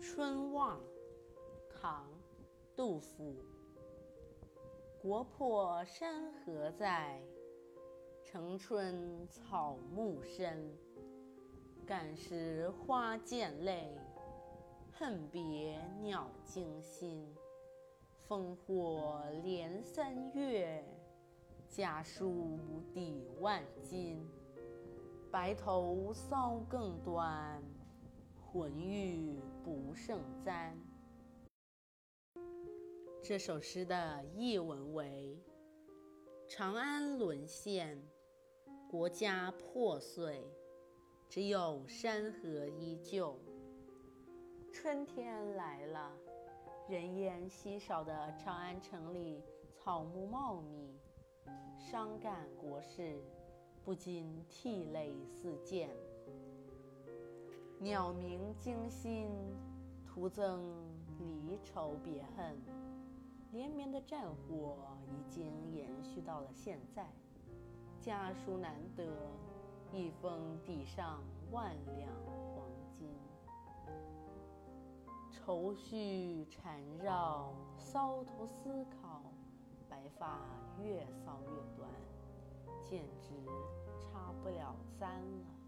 春望，唐·杜甫。国破山河在，城春草木深。感时花溅泪，恨别鸟惊心。烽火连三月，家书抵万金。白头搔更短。浑欲不胜簪。这首诗的译文为：长安沦陷，国家破碎，只有山河依旧。春天来了，人烟稀少的长安城里草木茂密，伤感国事，不禁涕泪四溅。鸟鸣惊心，徒增离愁别恨。连绵的战火已经延续到了现在，家书难得，一封抵上万两黄金。愁绪缠绕，搔头思考，白发越搔越短，简直插不了簪了。